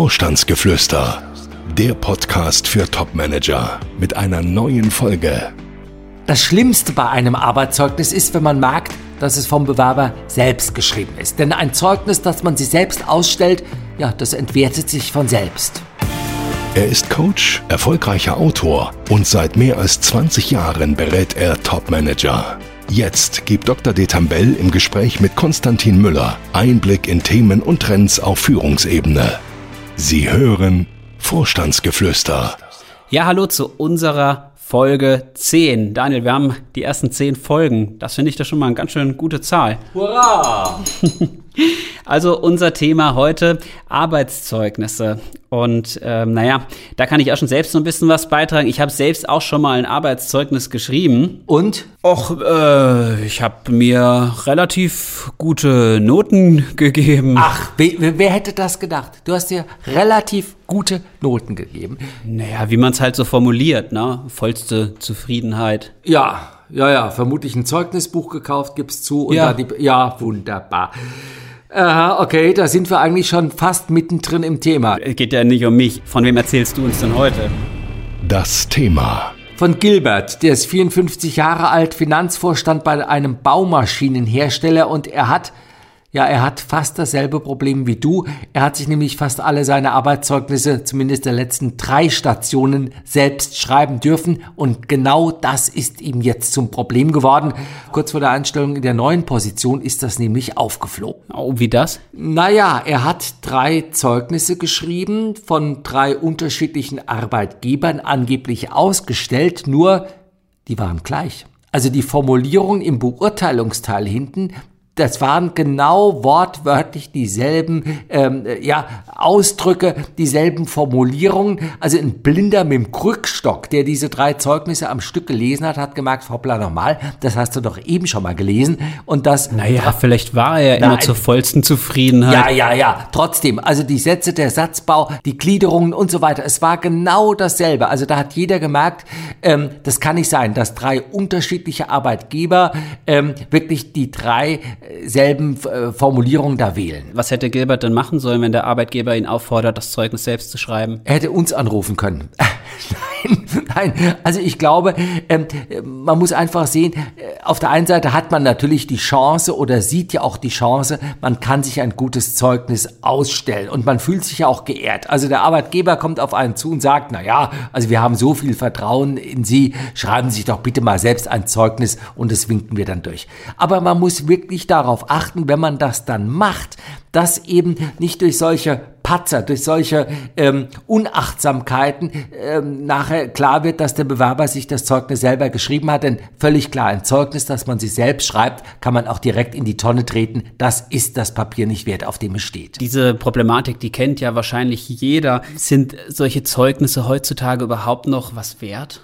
Vorstandsgeflüster, der Podcast für Topmanager mit einer neuen Folge. Das Schlimmste bei einem Arbeitszeugnis ist, wenn man merkt, dass es vom Bewerber selbst geschrieben ist. Denn ein Zeugnis, das man sich selbst ausstellt, ja, das entwertet sich von selbst. Er ist Coach, erfolgreicher Autor und seit mehr als 20 Jahren berät er Topmanager. Jetzt gibt Dr. Detambell im Gespräch mit Konstantin Müller Einblick in Themen und Trends auf Führungsebene. Sie hören Vorstandsgeflüster. Ja, hallo zu unserer Folge 10. Daniel, wir haben die ersten 10 Folgen. Das finde ich da schon mal eine ganz schön gute Zahl. Hurra! Also unser Thema heute Arbeitszeugnisse. Und ähm, naja, da kann ich auch schon selbst so ein bisschen was beitragen. Ich habe selbst auch schon mal ein Arbeitszeugnis geschrieben. Und? Och, äh, ich habe mir relativ gute Noten gegeben. Ach, wer, wer hätte das gedacht? Du hast dir relativ gute Noten gegeben. Naja, wie man es halt so formuliert, ne? Vollste Zufriedenheit. Ja, ja, ja, vermutlich ein Zeugnisbuch gekauft, gibt's zu. Und Ja. da die, ja, wunderbar. Aha, okay, da sind wir eigentlich schon fast mittendrin im Thema. Es geht ja nicht um mich. Von wem erzählst du uns denn heute? Das Thema. Von Gilbert, der ist 54 Jahre alt, Finanzvorstand bei einem Baumaschinenhersteller und er hat, ja, er hat fast dasselbe Problem wie du. Er hat sich nämlich fast alle seine Arbeitszeugnisse, zumindest der letzten drei Stationen, selbst schreiben dürfen und genau das ist ihm jetzt zum Problem geworden. Kurz vor der Einstellung in der neuen Position ist das nämlich aufgeflogen. Oh, wie das? Naja, er hat drei Zeugnisse geschrieben, von drei unterschiedlichen Arbeitgebern angeblich ausgestellt, nur die waren gleich. Also die Formulierung im Beurteilungsteil hinten, das waren genau wortwörtlich dieselben ähm, äh, ja, Ausdrücke, dieselben Formulierungen. Also ein Blinder mit dem Krückstock, der diese drei Zeugnisse am Stück gelesen hat, hat gemerkt, hoppla nochmal, das hast du doch eben schon mal gelesen. Und das Naja, vielleicht war er immer Nein. zur vollsten Zufriedenheit. ja, ja, ja. Trotzdem, also die Sätze, der Satzbau, die Gliederungen und so weiter, es war genau dasselbe. Also da hat jeder gemerkt, ähm, das kann nicht sein, dass drei unterschiedliche Arbeitgeber ähm, wirklich die drei selben äh, Formulierungen da wählen. Was hätte Gilbert denn machen sollen, wenn der Arbeitgeber ihn auffordert, das Zeugnis selbst zu schreiben? Er hätte uns anrufen können. nein, nein. Also ich glaube, ähm, man muss einfach sehen, äh, auf der einen Seite hat man natürlich die Chance oder sieht ja auch die Chance, man kann sich ein gutes Zeugnis ausstellen und man fühlt sich ja auch geehrt. Also der Arbeitgeber kommt auf einen zu und sagt, na ja, also wir haben so viel Vertrauen in Sie, schreiben Sie sich doch bitte mal selbst ein Zeugnis und das winken wir dann durch. Aber man muss wirklich darauf achten, wenn man das dann macht, dass eben nicht durch solche Patzer, durch solche ähm, Unachtsamkeiten ähm, nachher klar wird, dass der Bewerber sich das Zeugnis selber geschrieben hat. Denn völlig klar, ein Zeugnis, das man sich selbst schreibt, kann man auch direkt in die Tonne treten. Das ist das Papier nicht wert, auf dem es steht. Diese Problematik, die kennt ja wahrscheinlich jeder. Sind solche Zeugnisse heutzutage überhaupt noch was wert?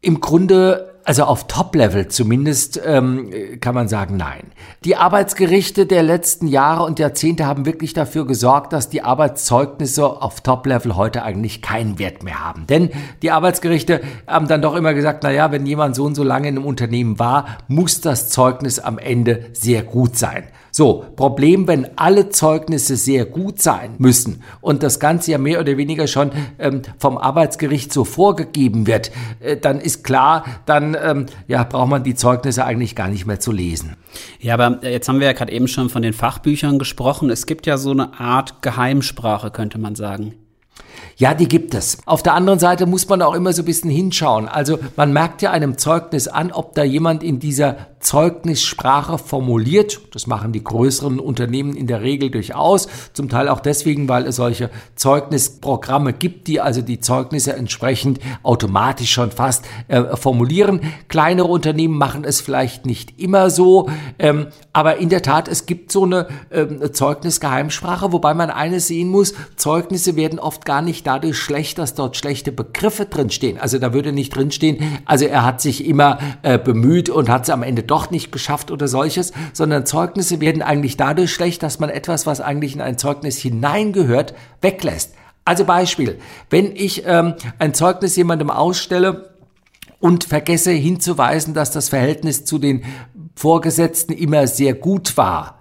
Im Grunde, also auf Top-Level zumindest, ähm, kann man sagen, nein. Die Arbeitsgerichte der letzten Jahre und Jahrzehnte haben wirklich dafür gesorgt, dass die Arbeitszeugnisse auf Top-Level heute eigentlich keinen Wert mehr haben. Denn die Arbeitsgerichte haben dann doch immer gesagt, na ja, wenn jemand so und so lange in einem Unternehmen war, muss das Zeugnis am Ende sehr gut sein. So, Problem, wenn alle Zeugnisse sehr gut sein müssen und das Ganze ja mehr oder weniger schon ähm, vom Arbeitsgericht so vorgegeben wird, äh, dann ist klar, dann ähm, ja, braucht man die Zeugnisse eigentlich gar nicht mehr zu lesen. Ja, aber jetzt haben wir ja gerade eben schon von den Fachbüchern gesprochen. Es gibt ja so eine Art Geheimsprache, könnte man sagen. Ja, die gibt es. Auf der anderen Seite muss man auch immer so ein bisschen hinschauen. Also man merkt ja einem Zeugnis an, ob da jemand in dieser Zeugnissprache formuliert. Das machen die größeren Unternehmen in der Regel durchaus. Zum Teil auch deswegen, weil es solche Zeugnisprogramme gibt, die also die Zeugnisse entsprechend automatisch schon fast äh, formulieren. Kleinere Unternehmen machen es vielleicht nicht immer so. Ähm, aber in der Tat, es gibt so eine ähm, Zeugnisgeheimsprache, wobei man eines sehen muss, Zeugnisse werden oft gar nicht dadurch schlecht, dass dort schlechte Begriffe drinstehen. Also da würde nicht drinstehen, also er hat sich immer äh, bemüht und hat es am Ende doch nicht geschafft oder solches, sondern Zeugnisse werden eigentlich dadurch schlecht, dass man etwas, was eigentlich in ein Zeugnis hineingehört, weglässt. Also Beispiel, wenn ich ähm, ein Zeugnis jemandem ausstelle, und vergesse hinzuweisen, dass das Verhältnis zu den Vorgesetzten immer sehr gut war,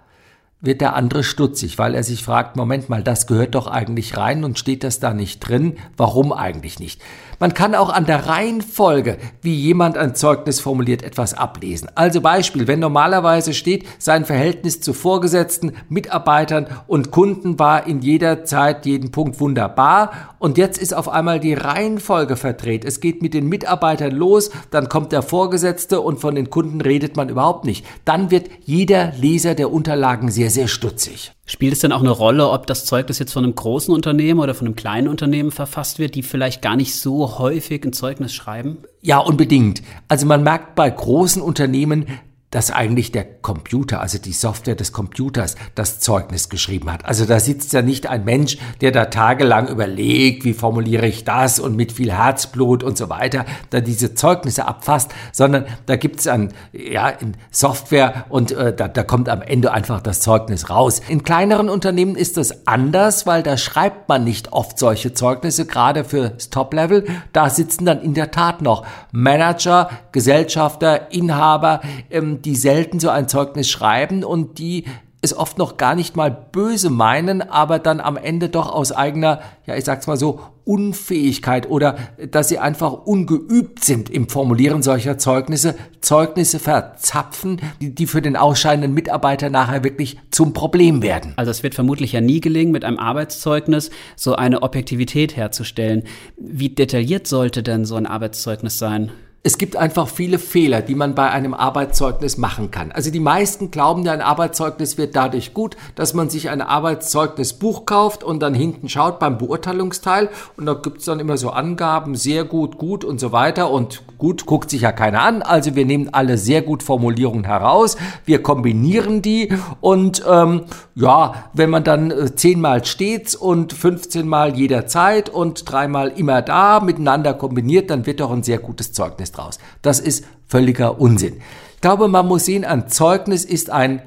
wird der andere stutzig, weil er sich fragt, Moment mal, das gehört doch eigentlich rein und steht das da nicht drin? Warum eigentlich nicht? Man kann auch an der Reihenfolge, wie jemand ein Zeugnis formuliert, etwas ablesen. Also Beispiel, wenn normalerweise steht, sein Verhältnis zu Vorgesetzten, Mitarbeitern und Kunden war in jeder Zeit jeden Punkt wunderbar und jetzt ist auf einmal die Reihenfolge verdreht. Es geht mit den Mitarbeitern los, dann kommt der Vorgesetzte und von den Kunden redet man überhaupt nicht. Dann wird jeder Leser der Unterlagen sehr, sehr stutzig. Spielt es denn auch eine Rolle, ob das Zeugnis jetzt von einem großen Unternehmen oder von einem kleinen Unternehmen verfasst wird, die vielleicht gar nicht so häufig ein Zeugnis schreiben? Ja, unbedingt. Also man merkt bei großen Unternehmen, dass eigentlich der Computer, also die Software des Computers, das Zeugnis geschrieben hat. Also da sitzt ja nicht ein Mensch, der da tagelang überlegt, wie formuliere ich das und mit viel Herzblut und so weiter, da diese Zeugnisse abfasst, sondern da gibt's ein, ja, in Software und äh, da, da kommt am Ende einfach das Zeugnis raus. In kleineren Unternehmen ist das anders, weil da schreibt man nicht oft solche Zeugnisse, gerade fürs Top-Level. Da sitzen dann in der Tat noch Manager, Gesellschafter, Inhaber, ähm, die selten so ein Zeugnis schreiben und die es oft noch gar nicht mal böse meinen, aber dann am Ende doch aus eigener, ja, ich sag's mal so, Unfähigkeit oder dass sie einfach ungeübt sind im Formulieren solcher Zeugnisse, Zeugnisse verzapfen, die, die für den ausscheidenden Mitarbeiter nachher wirklich zum Problem werden. Also es wird vermutlich ja nie gelingen, mit einem Arbeitszeugnis so eine Objektivität herzustellen. Wie detailliert sollte denn so ein Arbeitszeugnis sein? Es gibt einfach viele Fehler, die man bei einem Arbeitszeugnis machen kann. Also die meisten glauben, ein Arbeitszeugnis wird dadurch gut, dass man sich ein Arbeitszeugnisbuch kauft und dann hinten schaut beim Beurteilungsteil und da gibt es dann immer so Angaben, sehr gut, gut und so weiter und gut guckt sich ja keiner an. Also wir nehmen alle sehr gut Formulierungen heraus, wir kombinieren die und ähm, ja, wenn man dann äh, zehnmal stets und 15 Mal jederzeit und dreimal immer da miteinander kombiniert, dann wird doch ein sehr gutes Zeugnis Zeugnis draus. Das ist völliger Unsinn. Ich glaube, man muss sehen, ein Zeugnis ist ein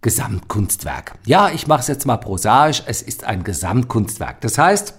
Gesamtkunstwerk. Ja, ich mache es jetzt mal prosaisch, es ist ein Gesamtkunstwerk. Das heißt,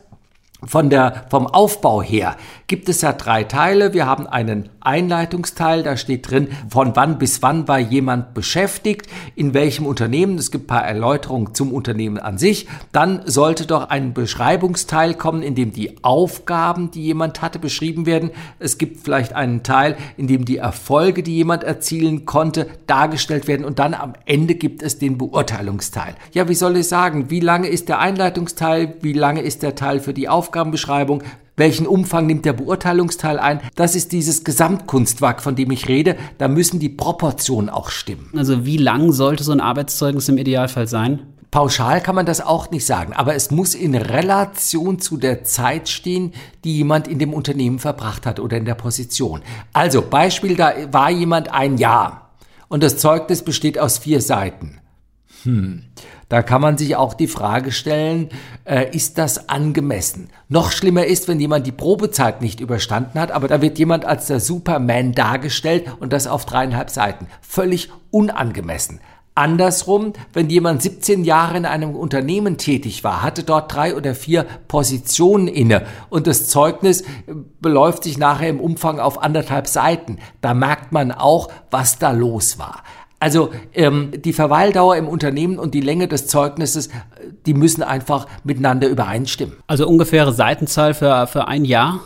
von der, vom Aufbau her gibt es ja drei Teile. Wir haben einen Einleitungsteil, da steht drin, von wann bis wann war jemand beschäftigt, in welchem Unternehmen. Es gibt ein paar Erläuterungen zum Unternehmen an sich. Dann sollte doch ein Beschreibungsteil kommen, in dem die Aufgaben, die jemand hatte, beschrieben werden. Es gibt vielleicht einen Teil, in dem die Erfolge, die jemand erzielen konnte, dargestellt werden. Und dann am Ende gibt es den Beurteilungsteil. Ja, wie soll ich sagen? Wie lange ist der Einleitungsteil? Wie lange ist der Teil für die Aufgaben? Aufgabenbeschreibung, welchen Umfang nimmt der Beurteilungsteil ein? Das ist dieses Gesamtkunstwerk, von dem ich rede. Da müssen die Proportionen auch stimmen. Also wie lang sollte so ein Arbeitszeugnis im Idealfall sein? Pauschal kann man das auch nicht sagen, aber es muss in Relation zu der Zeit stehen, die jemand in dem Unternehmen verbracht hat oder in der Position. Also Beispiel, da war jemand ein Jahr und das Zeugnis besteht aus vier Seiten. Hm. Da kann man sich auch die Frage stellen, äh, ist das angemessen? Noch schlimmer ist, wenn jemand die Probezeit nicht überstanden hat, aber da wird jemand als der Superman dargestellt und das auf dreieinhalb Seiten. Völlig unangemessen. Andersrum, wenn jemand 17 Jahre in einem Unternehmen tätig war, hatte dort drei oder vier Positionen inne und das Zeugnis äh, beläuft sich nachher im Umfang auf anderthalb Seiten, da merkt man auch, was da los war. Also ähm, die Verweildauer im Unternehmen und die Länge des Zeugnisses, die müssen einfach miteinander übereinstimmen. Also ungefähre Seitenzahl für, für ein Jahr?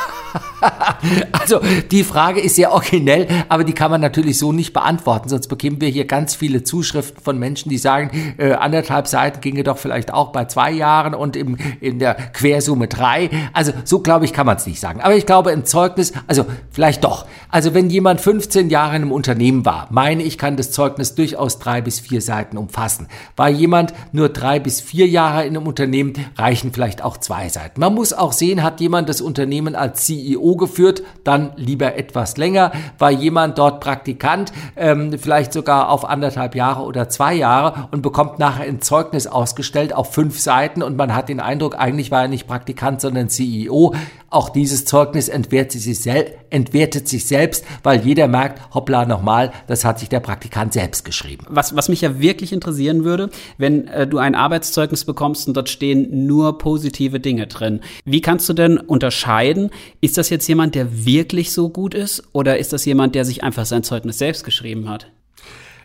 also die Frage ist sehr originell, aber die kann man natürlich so nicht beantworten, sonst bekämen wir hier ganz viele Zuschriften von Menschen, die sagen, äh, anderthalb Seiten ginge doch vielleicht auch bei zwei Jahren und im, in der Quersumme drei. Also so glaube ich, kann man es nicht sagen. Aber ich glaube, ein Zeugnis, also vielleicht doch. Also wenn jemand 15 Jahre in einem Unternehmen war, meine ich, kann das Zeugnis durchaus drei bis vier Seiten umfassen. War jemand nur drei bis vier Jahre in einem Unternehmen, reichen vielleicht auch zwei Seiten. Man muss auch sehen, hat jemand das Unternehmen als CEO geführt, dann lieber etwas länger. War jemand dort Praktikant, ähm, vielleicht sogar auf anderthalb Jahre oder zwei Jahre und bekommt nachher ein Zeugnis ausgestellt auf fünf Seiten und man hat den Eindruck, eigentlich war er nicht Praktikant, sondern CEO. Auch dieses Zeugnis entwertet sich, sel entwertet sich selbst, weil jeder merkt, hoppla, nochmal, das hat sich der Praktikant selbst geschrieben. Was, was mich ja wirklich interessieren würde, wenn äh, du ein Arbeitszeugnis bekommst und dort stehen nur positive Dinge drin. Wie kannst du denn unterscheiden, ist das jetzt jemand, der wirklich so gut ist oder ist das jemand, der sich einfach sein Zeugnis selbst geschrieben hat?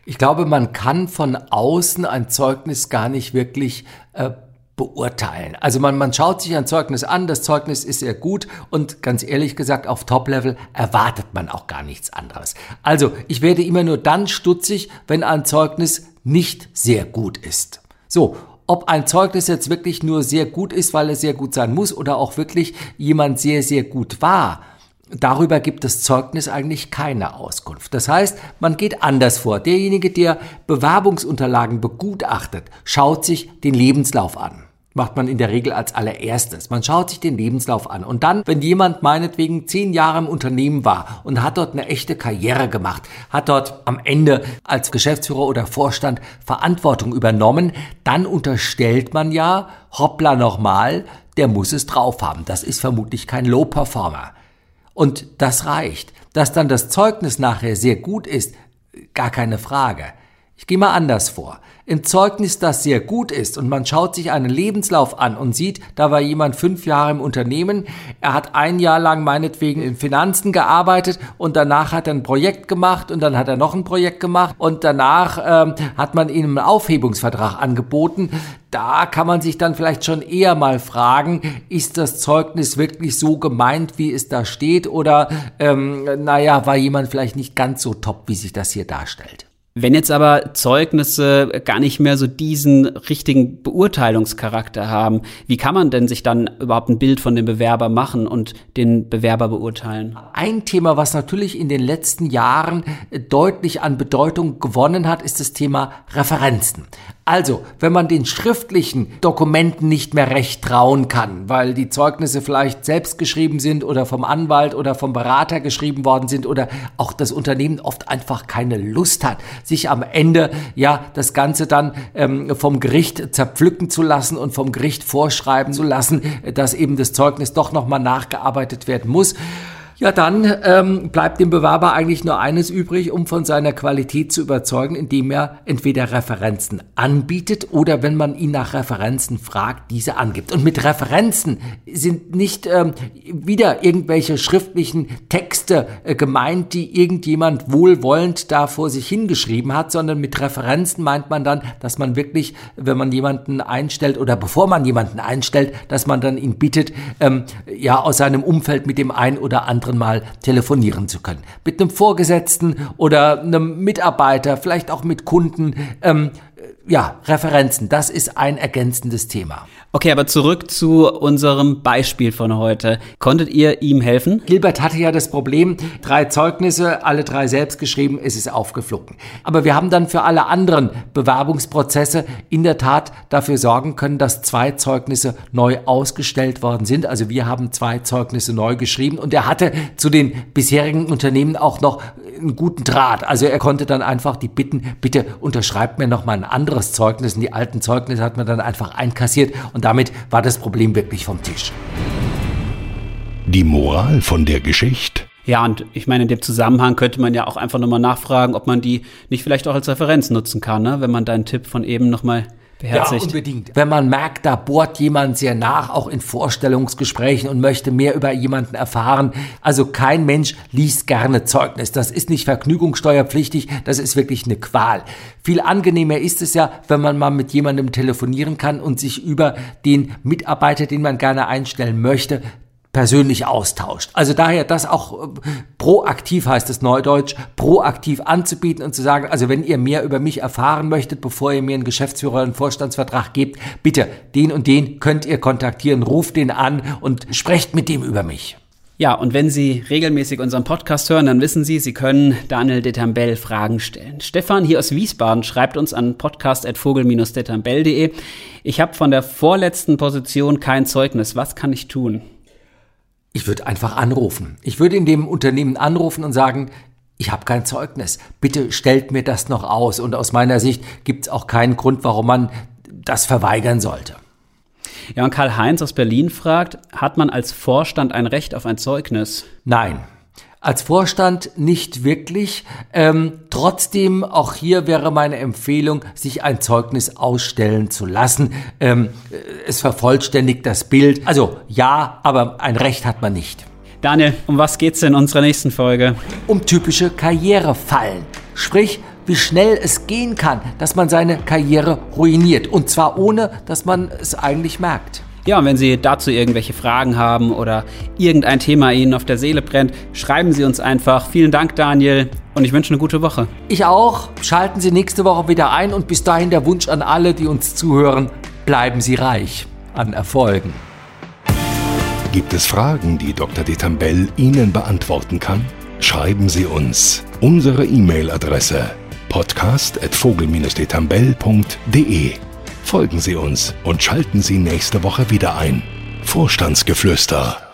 Ich glaube, man kann von außen ein Zeugnis gar nicht wirklich äh, beurteilen. Also man, man schaut sich ein Zeugnis an, das Zeugnis ist sehr gut und ganz ehrlich gesagt, auf Top-Level erwartet man auch gar nichts anderes. Also ich werde immer nur dann stutzig, wenn ein Zeugnis nicht sehr gut ist. So, ob ein Zeugnis jetzt wirklich nur sehr gut ist, weil es sehr gut sein muss oder auch wirklich jemand sehr, sehr gut war, Darüber gibt das Zeugnis eigentlich keine Auskunft. Das heißt, man geht anders vor. Derjenige, der Bewerbungsunterlagen begutachtet, schaut sich den Lebenslauf an macht man in der Regel als allererstes. Man schaut sich den Lebenslauf an und dann, wenn jemand meinetwegen zehn Jahre im Unternehmen war und hat dort eine echte Karriere gemacht, hat dort am Ende als Geschäftsführer oder Vorstand Verantwortung übernommen, dann unterstellt man ja, hoppla nochmal, der muss es drauf haben. Das ist vermutlich kein Low-Performer. Und das reicht. Dass dann das Zeugnis nachher sehr gut ist, gar keine Frage. Ich gehe mal anders vor. Im Zeugnis, das sehr gut ist und man schaut sich einen Lebenslauf an und sieht, da war jemand fünf Jahre im Unternehmen, er hat ein Jahr lang meinetwegen in Finanzen gearbeitet und danach hat er ein Projekt gemacht und dann hat er noch ein Projekt gemacht und danach ähm, hat man ihm einen Aufhebungsvertrag angeboten. Da kann man sich dann vielleicht schon eher mal fragen, ist das Zeugnis wirklich so gemeint, wie es da steht oder ähm, naja, war jemand vielleicht nicht ganz so top, wie sich das hier darstellt. Wenn jetzt aber Zeugnisse gar nicht mehr so diesen richtigen Beurteilungscharakter haben, wie kann man denn sich dann überhaupt ein Bild von dem Bewerber machen und den Bewerber beurteilen? Ein Thema, was natürlich in den letzten Jahren deutlich an Bedeutung gewonnen hat, ist das Thema Referenzen. Also, wenn man den schriftlichen Dokumenten nicht mehr recht trauen kann, weil die Zeugnisse vielleicht selbst geschrieben sind oder vom Anwalt oder vom Berater geschrieben worden sind oder auch das Unternehmen oft einfach keine Lust hat, sich am Ende ja das Ganze dann ähm, vom Gericht zerpflücken zu lassen und vom Gericht vorschreiben zu lassen, dass eben das Zeugnis doch nochmal nachgearbeitet werden muss. Ja, dann ähm, bleibt dem Bewerber eigentlich nur eines übrig, um von seiner Qualität zu überzeugen, indem er entweder Referenzen anbietet oder wenn man ihn nach Referenzen fragt, diese angibt. Und mit Referenzen sind nicht ähm, wieder irgendwelche schriftlichen Texte äh, gemeint, die irgendjemand wohlwollend da vor sich hingeschrieben hat, sondern mit Referenzen meint man dann, dass man wirklich, wenn man jemanden einstellt oder bevor man jemanden einstellt, dass man dann ihn bittet, ähm, ja aus seinem Umfeld mit dem ein oder anderen anderen Mal telefonieren zu können. Mit einem Vorgesetzten oder einem Mitarbeiter, vielleicht auch mit Kunden. Ähm, ja, Referenzen, das ist ein ergänzendes Thema. Okay, aber zurück zu unserem Beispiel von heute. Konntet ihr ihm helfen? Gilbert hatte ja das Problem, drei Zeugnisse, alle drei selbst geschrieben, es ist aufgeflogen. Aber wir haben dann für alle anderen Bewerbungsprozesse in der Tat dafür sorgen können, dass zwei Zeugnisse neu ausgestellt worden sind. Also wir haben zwei Zeugnisse neu geschrieben und er hatte zu den bisherigen Unternehmen auch noch einen guten Draht. Also er konnte dann einfach die bitten, bitte unterschreibt mir noch mal ein anderes Zeugnis. Und die alten Zeugnisse hat man dann einfach einkassiert und damit war das Problem wirklich vom Tisch. Die Moral von der Geschichte? Ja, und ich meine, in dem Zusammenhang könnte man ja auch einfach nochmal nachfragen, ob man die nicht vielleicht auch als Referenz nutzen kann, ne? wenn man deinen Tipp von eben nochmal beherzigt. Ja, unbedingt. Wenn man merkt, da bohrt jemand sehr nach, auch in Vorstellungsgesprächen und möchte mehr über jemanden erfahren. Also kein Mensch liest gerne Zeugnis. Das ist nicht vergnügungssteuerpflichtig, das ist wirklich eine Qual. Viel angenehmer ist es ja, wenn man mal mit jemandem telefonieren kann und sich über den Mitarbeiter, den man gerne einstellen möchte, persönlich austauscht. Also daher das auch äh, proaktiv heißt es neudeutsch, proaktiv anzubieten und zu sagen, also wenn ihr mehr über mich erfahren möchtet, bevor ihr mir einen Geschäftsführer einen Vorstandsvertrag gebt, bitte den und den könnt ihr kontaktieren, ruft den an und sprecht mit dem über mich. Ja, und wenn Sie regelmäßig unseren Podcast hören, dann wissen Sie, Sie können Daniel Detambell Fragen stellen. Stefan hier aus Wiesbaden schreibt uns an podcast.vogel-detambell.de. Ich habe von der vorletzten Position kein Zeugnis. Was kann ich tun? Ich würde einfach anrufen. Ich würde in dem Unternehmen anrufen und sagen, ich habe kein Zeugnis. Bitte stellt mir das noch aus. Und aus meiner Sicht gibt es auch keinen Grund, warum man das verweigern sollte. Ja, und Karl-Heinz aus Berlin fragt, hat man als Vorstand ein Recht auf ein Zeugnis? Nein. Als Vorstand nicht wirklich. Ähm, trotzdem, auch hier wäre meine Empfehlung, sich ein Zeugnis ausstellen zu lassen. Ähm, es vervollständigt das Bild. Also ja, aber ein Recht hat man nicht. Daniel, um was geht's in unserer nächsten Folge? Um typische Karrierefallen. Sprich, wie schnell es gehen kann, dass man seine Karriere ruiniert. Und zwar ohne, dass man es eigentlich merkt. Ja, und wenn Sie dazu irgendwelche Fragen haben oder irgendein Thema Ihnen auf der Seele brennt, schreiben Sie uns einfach. Vielen Dank, Daniel, und ich wünsche eine gute Woche. Ich auch. Schalten Sie nächste Woche wieder ein und bis dahin der Wunsch an alle, die uns zuhören, bleiben Sie reich an Erfolgen. Gibt es Fragen, die Dr. Detambell Ihnen beantworten kann? Schreiben Sie uns. Unsere E-Mail-Adresse podcast.vogel-detambell.de Folgen Sie uns und schalten Sie nächste Woche wieder ein. Vorstandsgeflüster